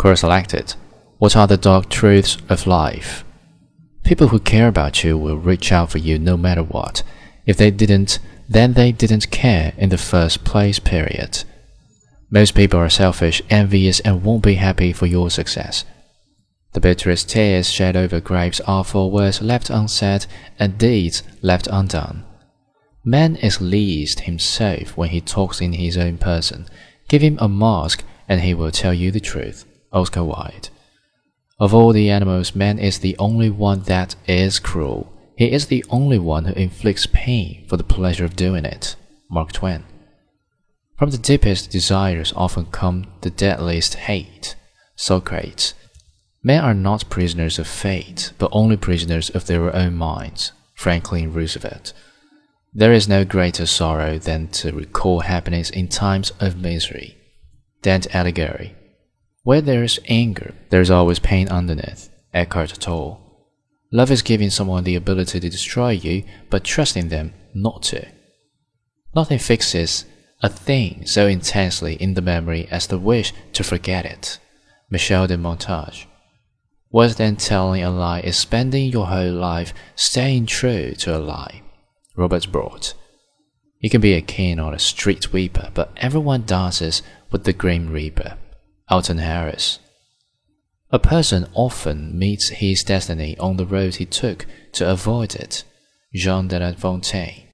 Quora selected. What are the dark truths of life? People who care about you will reach out for you no matter what. If they didn't, then they didn't care in the first place, period. Most people are selfish, envious, and won't be happy for your success. The bitterest tears shed over graves are for words left unsaid and deeds left undone. Man is least himself when he talks in his own person. Give him a mask, and he will tell you the truth. Oscar Wilde. Of all the animals, man is the only one that is cruel. He is the only one who inflicts pain for the pleasure of doing it. Mark Twain. From the deepest desires often come the deadliest hate. Socrates. Men are not prisoners of fate, but only prisoners of their own minds. Franklin Roosevelt. There is no greater sorrow than to recall happiness in times of misery. Dante Alighieri. Where there is anger, there is always pain underneath. Eckhart Tolle. Love is giving someone the ability to destroy you, but trusting them not to. Nothing fixes a thing so intensely in the memory as the wish to forget it. Michel de Montaigne. Worse than telling a lie is spending your whole life staying true to a lie. Robert Brault. You can be a king or a street weeper, but everyone dances with the Grim Reaper. Alton Harris. A person often meets his destiny on the road he took to avoid it. Jean de La Fontaine.